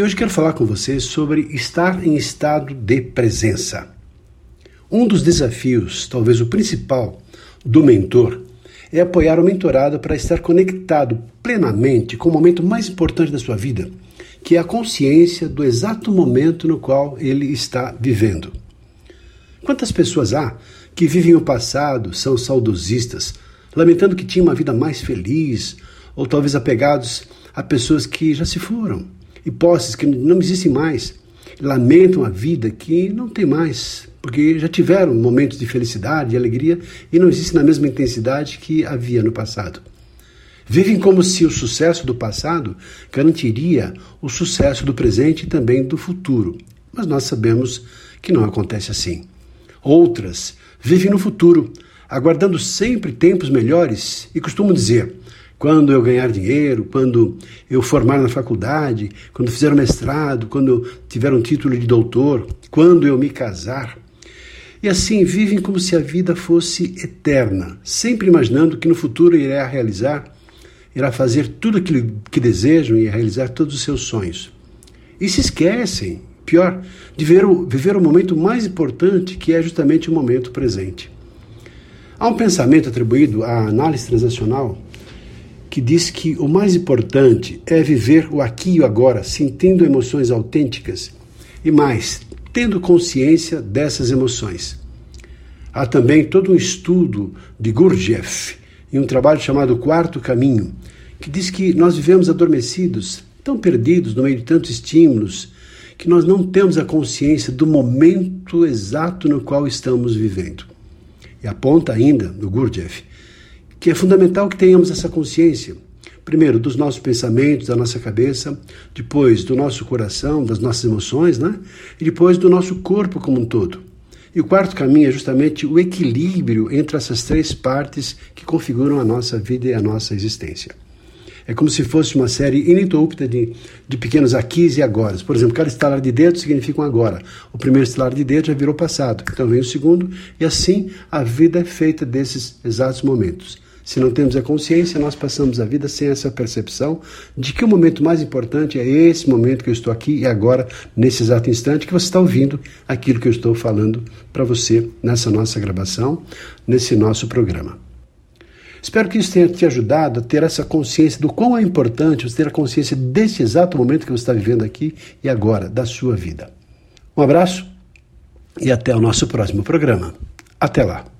E hoje quero falar com você sobre estar em estado de presença. Um dos desafios, talvez o principal, do mentor é apoiar o mentorado para estar conectado plenamente com o momento mais importante da sua vida, que é a consciência do exato momento no qual ele está vivendo. Quantas pessoas há que vivem o passado, são saudosistas, lamentando que tinham uma vida mais feliz, ou talvez apegados a pessoas que já se foram? E posses que não existem mais, lamentam a vida que não tem mais, porque já tiveram momentos de felicidade e alegria e não existem na mesma intensidade que havia no passado. Vivem como se o sucesso do passado garantiria o sucesso do presente e também do futuro, mas nós sabemos que não acontece assim. Outras vivem no futuro, aguardando sempre tempos melhores e costumam dizer: quando eu ganhar dinheiro, quando eu formar na faculdade, quando fizer mestrado, quando tiver um título de doutor, quando eu me casar. E assim vivem como se a vida fosse eterna, sempre imaginando que no futuro irá realizar, irá fazer tudo aquilo que desejam e realizar todos os seus sonhos. E se esquecem, pior, de ver o, viver o momento mais importante, que é justamente o momento presente. Há um pensamento atribuído à análise transacional que diz que o mais importante é viver o aqui e o agora, sentindo emoções autênticas e mais, tendo consciência dessas emoções. Há também todo um estudo de Gurdjieff em um trabalho chamado Quarto Caminho, que diz que nós vivemos adormecidos, tão perdidos no meio de tantos estímulos, que nós não temos a consciência do momento exato no qual estamos vivendo. E aponta ainda, no Gurdjieff, que é fundamental que tenhamos essa consciência. Primeiro, dos nossos pensamentos, da nossa cabeça, depois do nosso coração, das nossas emoções, né? E depois do nosso corpo como um todo. E o quarto caminho é justamente o equilíbrio entre essas três partes que configuram a nossa vida e a nossa existência. É como se fosse uma série ininterrupta de, de pequenos aquis e agora. Por exemplo, cada estalar de dedo significa um agora. O primeiro estalar de dedo já virou passado. Então vem o segundo, e assim a vida é feita desses exatos momentos. Se não temos a consciência, nós passamos a vida sem essa percepção de que o momento mais importante é esse momento que eu estou aqui e agora, nesse exato instante, que você está ouvindo aquilo que eu estou falando para você nessa nossa gravação, nesse nosso programa. Espero que isso tenha te ajudado a ter essa consciência do quão é importante você ter a consciência desse exato momento que você está vivendo aqui e agora, da sua vida. Um abraço e até o nosso próximo programa. Até lá!